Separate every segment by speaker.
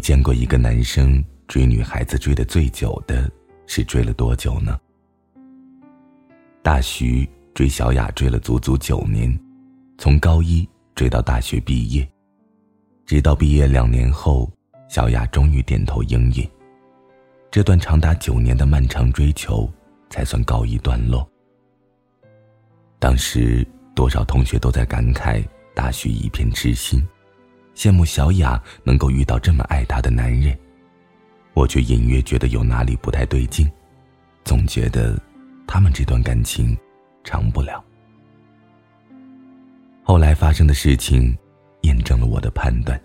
Speaker 1: 见过一个男生追女孩子追的最久的是追了多久呢？大徐追小雅追了足足九年，从高一追到大学毕业，直到毕业两年后，小雅终于点头应允。这段长达九年的漫长追求才算告一段落。当时多少同学都在感慨大徐一片痴心，羡慕小雅能够遇到这么爱她的男人，我却隐约觉得有哪里不太对劲，总觉得他们这段感情长不了。后来发生的事情，验证了我的判断。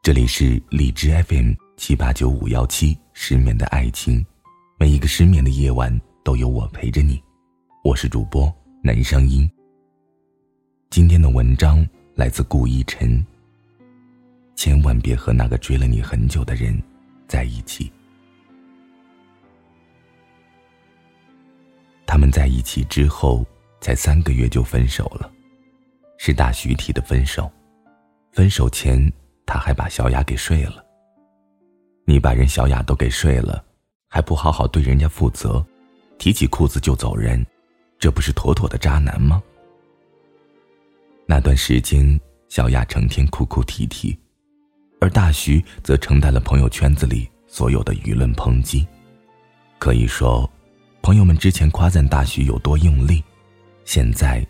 Speaker 1: 这里是荔枝 FM 七八九五幺七失眠的爱情，每一个失眠的夜晚都有我陪着你，我是主播南声音。今天的文章来自顾一晨。千万别和那个追了你很久的人在一起。他们在一起之后才三个月就分手了，是大徐提的分手，分手前。他还把小雅给睡了。你把人小雅都给睡了，还不好好对人家负责，提起裤子就走人，这不是妥妥的渣男吗？那段时间，小雅成天哭哭啼啼，而大徐则承担了朋友圈子里所有的舆论抨击。可以说，朋友们之前夸赞大徐有多用力，现在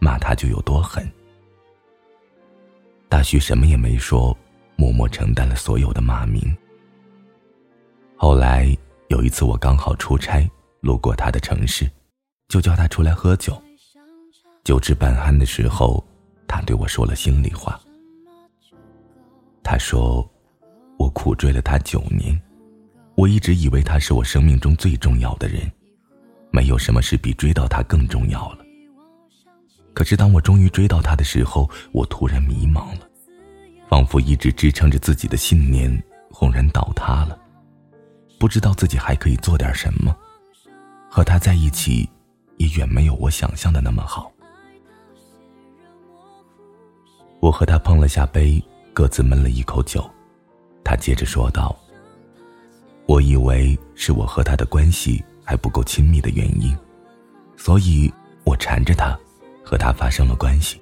Speaker 1: 骂他就有多狠。大徐什么也没说。默默承担了所有的骂名。后来有一次，我刚好出差路过他的城市，就叫他出来喝酒。酒至半酣的时候，他对我说了心里话。他说：“我苦追了他九年，我一直以为他是我生命中最重要的人，没有什么事比追到他更重要了。可是当我终于追到他的时候，我突然迷茫了。”仿佛一直支撑着自己的信念轰然倒塌了，不知道自己还可以做点什么。和他在一起，也远没有我想象的那么好。我和他碰了下杯，各自闷了一口酒。他接着说道：“我以为是我和他的关系还不够亲密的原因，所以我缠着他，和他发生了关系。”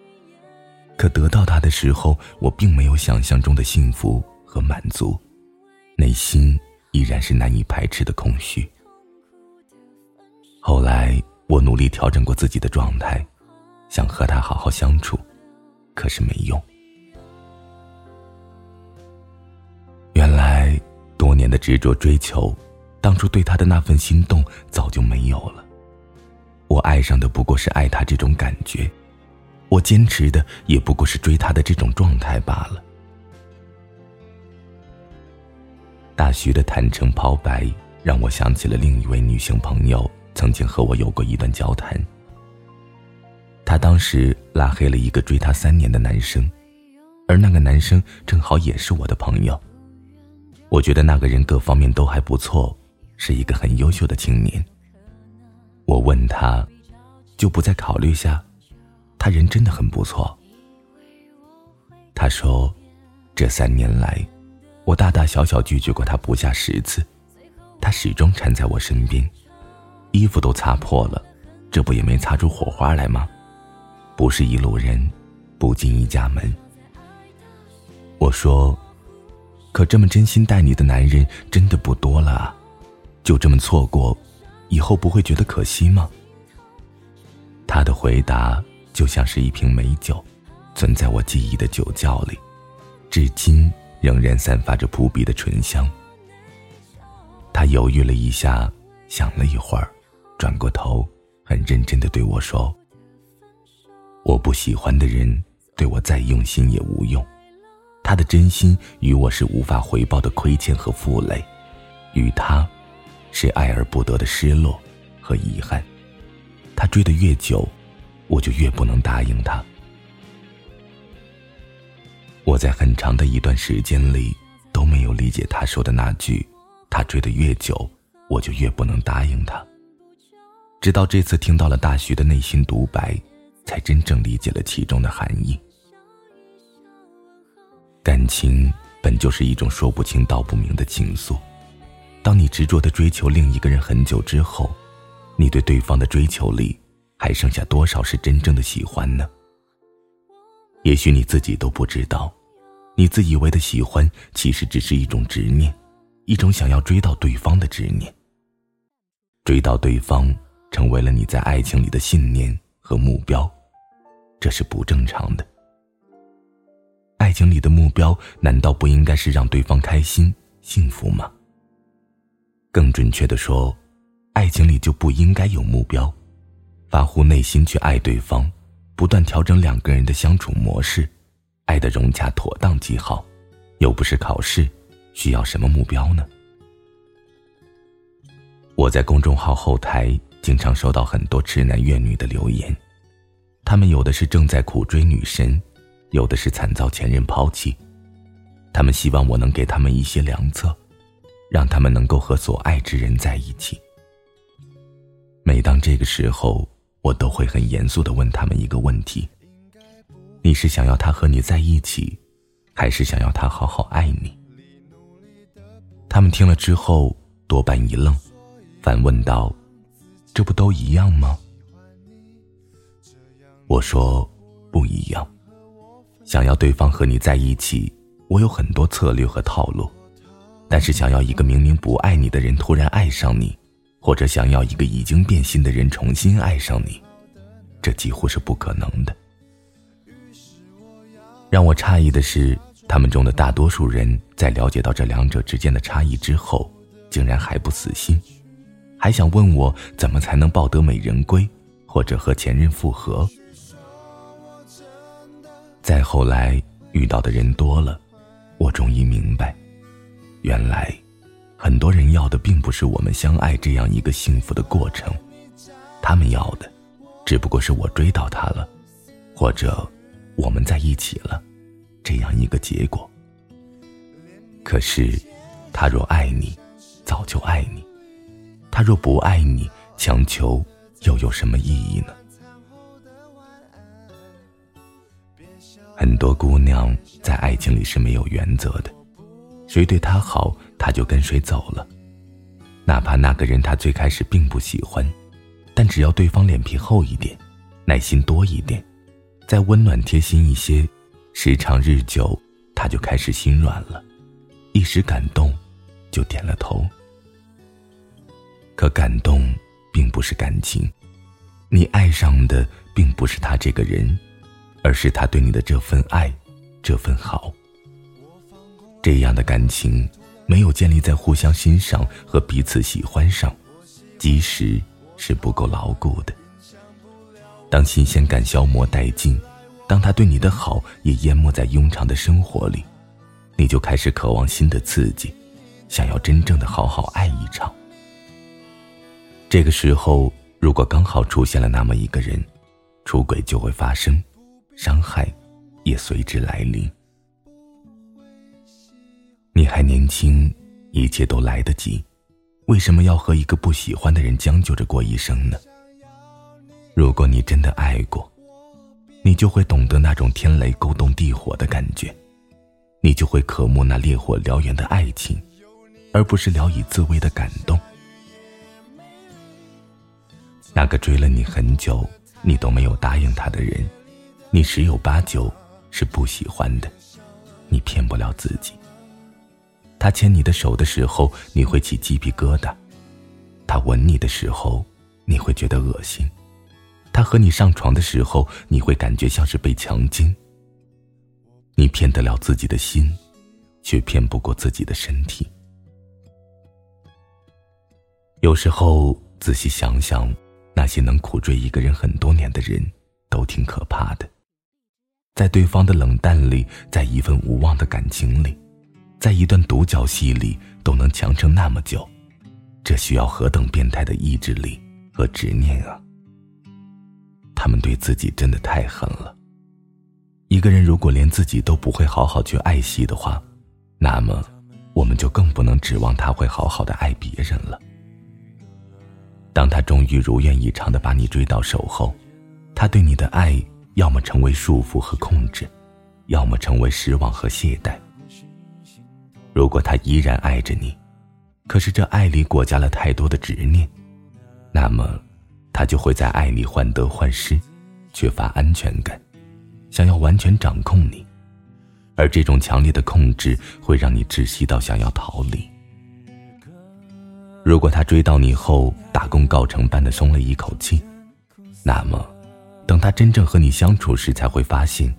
Speaker 1: 可得到他的时候，我并没有想象中的幸福和满足，内心依然是难以排斥的空虚。后来我努力调整过自己的状态，想和他好好相处，可是没用。原来多年的执着追求，当初对他的那份心动早就没有了。我爱上的不过是爱他这种感觉。我坚持的也不过是追他的这种状态罢了。大徐的坦诚抛白，让我想起了另一位女性朋友曾经和我有过一段交谈。她当时拉黑了一个追她三年的男生，而那个男生正好也是我的朋友。我觉得那个人各方面都还不错，是一个很优秀的青年。我问他，就不再考虑下？他人真的很不错。他说：“这三年来，我大大小小拒绝过他不下十次，他始终缠在我身边，衣服都擦破了，这不也没擦出火花来吗？不是一路人，不进一家门。”我说：“可这么真心待你的男人真的不多了，就这么错过，以后不会觉得可惜吗？”他的回答。就像是一瓶美酒，存在我记忆的酒窖里，至今仍然散发着扑鼻的醇香。他犹豫了一下，想了一会儿，转过头，很认真的对我说：“我不喜欢的人，对我再用心也无用。他的真心与我是无法回报的亏欠和负累，与他，是爱而不得的失落和遗憾。他追得越久。”我就越不能答应他。我在很长的一段时间里都没有理解他说的那句：“他追得越久，我就越不能答应他。”直到这次听到了大徐的内心独白，才真正理解了其中的含义。感情本就是一种说不清道不明的情愫。当你执着的追求另一个人很久之后，你对对方的追求里，还剩下多少是真正的喜欢呢？也许你自己都不知道，你自以为的喜欢，其实只是一种执念，一种想要追到对方的执念。追到对方，成为了你在爱情里的信念和目标，这是不正常的。爱情里的目标，难道不应该是让对方开心、幸福吗？更准确的说，爱情里就不应该有目标，发乎内心去爱对方。不断调整两个人的相处模式，爱的融洽妥当即好，又不是考试，需要什么目标呢？我在公众号后台经常收到很多痴男怨女的留言，他们有的是正在苦追女神，有的是惨遭前任抛弃，他们希望我能给他们一些良策，让他们能够和所爱之人在一起。每当这个时候。我都会很严肃的问他们一个问题：你是想要他和你在一起，还是想要他好好爱你？他们听了之后多半一愣，反问道：“这不都一样吗？”我说：“不一样。想要对方和你在一起，我有很多策略和套路；但是想要一个明明不爱你的人突然爱上你。”或者想要一个已经变心的人重新爱上你，这几乎是不可能的。让我诧异的是，他们中的大多数人在了解到这两者之间的差异之后，竟然还不死心，还想问我怎么才能抱得美人归，或者和前任复合。再后来遇到的人多了，我终于明白，原来。很多人要的并不是我们相爱这样一个幸福的过程，他们要的，只不过是我追到他了，或者我们在一起了，这样一个结果。可是，他若爱你，早就爱你；他若不爱你，强求又有什么意义呢？很多姑娘在爱情里是没有原则的。谁对她好，她就跟谁走了，哪怕那个人她最开始并不喜欢，但只要对方脸皮厚一点，耐心多一点，再温暖贴心一些，时长日久，他就开始心软了，一时感动，就点了头。可感动并不是感情，你爱上的并不是他这个人，而是他对你的这份爱，这份好。这样的感情，没有建立在互相欣赏和彼此喜欢上，即使是不够牢固的。当新鲜感消磨殆尽，当他对你的好也淹没在庸常的生活里，你就开始渴望新的刺激，想要真正的好好爱一场。这个时候，如果刚好出现了那么一个人，出轨就会发生，伤害也随之来临。你还年轻，一切都来得及，为什么要和一个不喜欢的人将就着过一生呢？如果你真的爱过，你就会懂得那种天雷勾动地火的感觉，你就会渴慕那烈火燎原的爱情，而不是聊以自慰的感动。那个追了你很久，你都没有答应他的人，你十有八九是不喜欢的，你骗不了自己。他牵你的手的时候，你会起鸡皮疙瘩；他吻你的时候，你会觉得恶心；他和你上床的时候，你会感觉像是被强奸。你骗得了自己的心，却骗不过自己的身体。有时候仔细想想，那些能苦追一个人很多年的人，都挺可怕的。在对方的冷淡里，在一份无望的感情里。在一段独角戏里都能强撑那么久，这需要何等变态的意志力和执念啊！他们对自己真的太狠了。一个人如果连自己都不会好好去爱惜的话，那么我们就更不能指望他会好好的爱别人了。当他终于如愿以偿的把你追到手后，他对你的爱要么成为束缚和控制，要么成为失望和懈怠。如果他依然爱着你，可是这爱里裹夹了太多的执念，那么他就会在爱里患得患失，缺乏安全感，想要完全掌控你，而这种强烈的控制会让你窒息到想要逃离。如果他追到你后大功告成般的松了一口气，那么等他真正和你相处时，才会发现，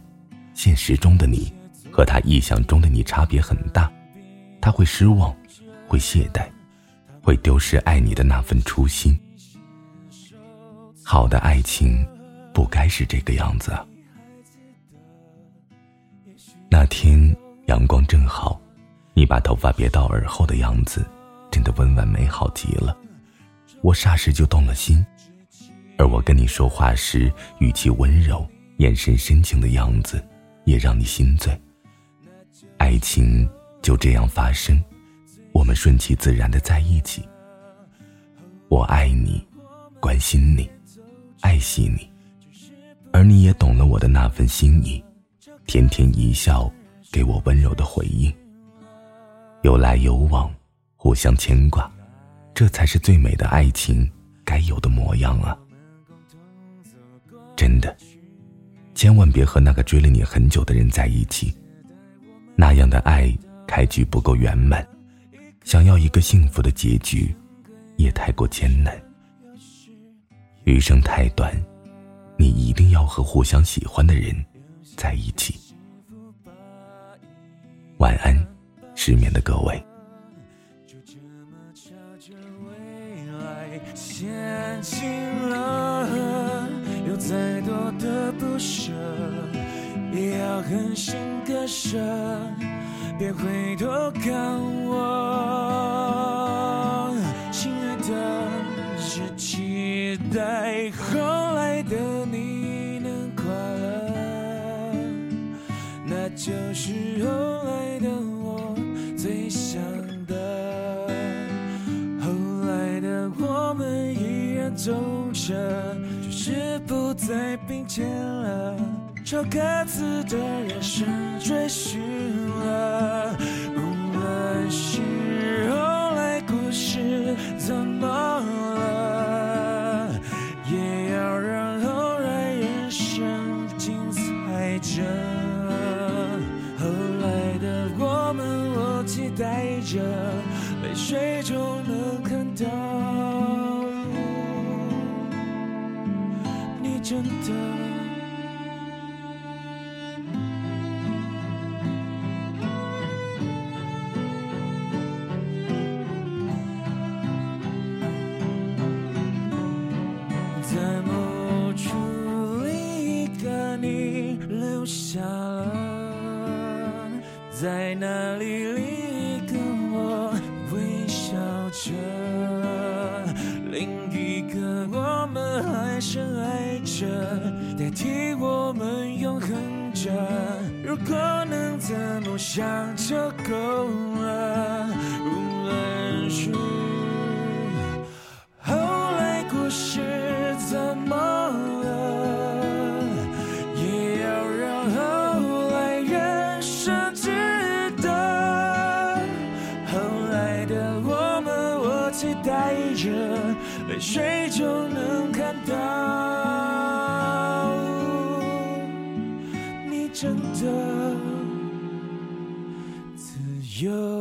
Speaker 1: 现实中的你和他臆想中的你差别很大。他会失望，会懈怠，会丢失爱你的那份初心。好的爱情，不该是这个样子啊。那天阳光正好，你把头发别到耳后的样子，真的温婉美好极了。我霎时就动了心，而我跟你说话时语气温柔、眼神深情的样子，也让你心醉。爱情。就这样发生，我们顺其自然的在一起。我爱你，关心你，爱惜你，而你也懂了我的那份心意，甜甜一笑，给我温柔的回应。有来有往，互相牵挂，这才是最美的爱情该有的模样啊！真的，千万别和那个追了你很久的人在一起，那样的爱。开局不够圆满，想要一个幸福的结局，也太过艰难。余生太短，你一定要和互相喜欢的人在一起。晚安，失眠的各位。
Speaker 2: 再多的不舍，也要狠心割舍别回头看我，亲爱的，只期待后来的你能快乐，那就是后来的我最想的。后来的我们依然走着，只是不再并肩了。朝各自的人生追寻了，无论是后来故事怎么了，也要让后来人生精彩着。后来的我们，我期待着，泪水中深爱着代替我们永恒着如果能怎么想就够了无论是后来故事怎么了也要让后来人生值得后来的我们我期待着泪水中到，你真的自由。